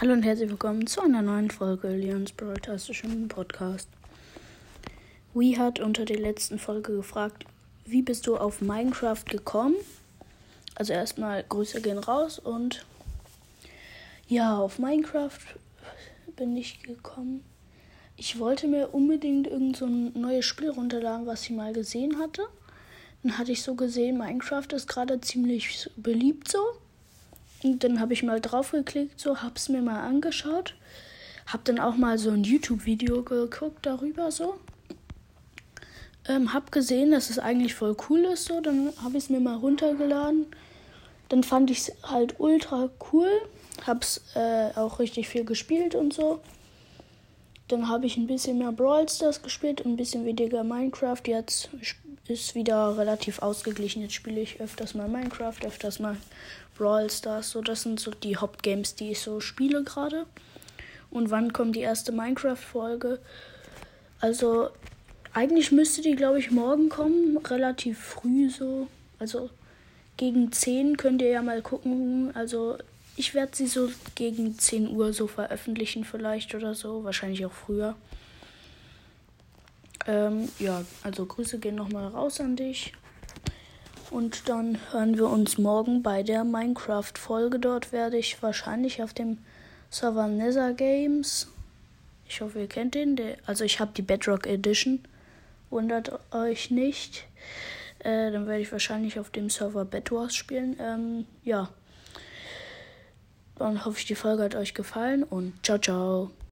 Hallo und herzlich willkommen zu einer neuen Folge Leons Broadcastischen Podcast. Wii hat unter der letzten Folge gefragt, wie bist du auf Minecraft gekommen? Also erstmal Grüße gehen raus und ja, auf Minecraft bin ich gekommen. Ich wollte mir unbedingt irgend so ein neues Spiel runterladen, was ich mal gesehen hatte. Dann hatte ich so gesehen, Minecraft ist gerade ziemlich beliebt so. Und dann habe ich mal drauf geklickt, so hab's mir mal angeschaut. Hab dann auch mal so ein YouTube-Video geguckt darüber so. Ähm, hab gesehen, dass es eigentlich voll cool ist so. Dann habe ich es mir mal runtergeladen. Dann fand ich es halt ultra cool. Hab's äh, auch richtig viel gespielt und so. Dann habe ich ein bisschen mehr Brawl Stars gespielt und ein bisschen weniger Minecraft. Jetzt ist wieder relativ ausgeglichen. Jetzt spiele ich öfters mal Minecraft, öfters mal Brawl Stars. So, das sind so die Hauptgames, die ich so spiele gerade. Und wann kommt die erste Minecraft-Folge? Also, eigentlich müsste die, glaube ich, morgen kommen. Relativ früh so. Also, gegen 10 könnt ihr ja mal gucken. Also, ich werde sie so gegen 10 Uhr so veröffentlichen, vielleicht oder so. Wahrscheinlich auch früher. Ähm, ja, also Grüße gehen nochmal raus an dich. Und dann hören wir uns morgen bei der Minecraft-Folge. Dort werde ich wahrscheinlich auf dem Server Nether Games. Ich hoffe, ihr kennt den. Also ich habe die Bedrock Edition. Wundert euch nicht. Äh, dann werde ich wahrscheinlich auf dem Server Bedwars spielen. Ähm, ja. Dann hoffe ich, die Folge hat euch gefallen und ciao, ciao.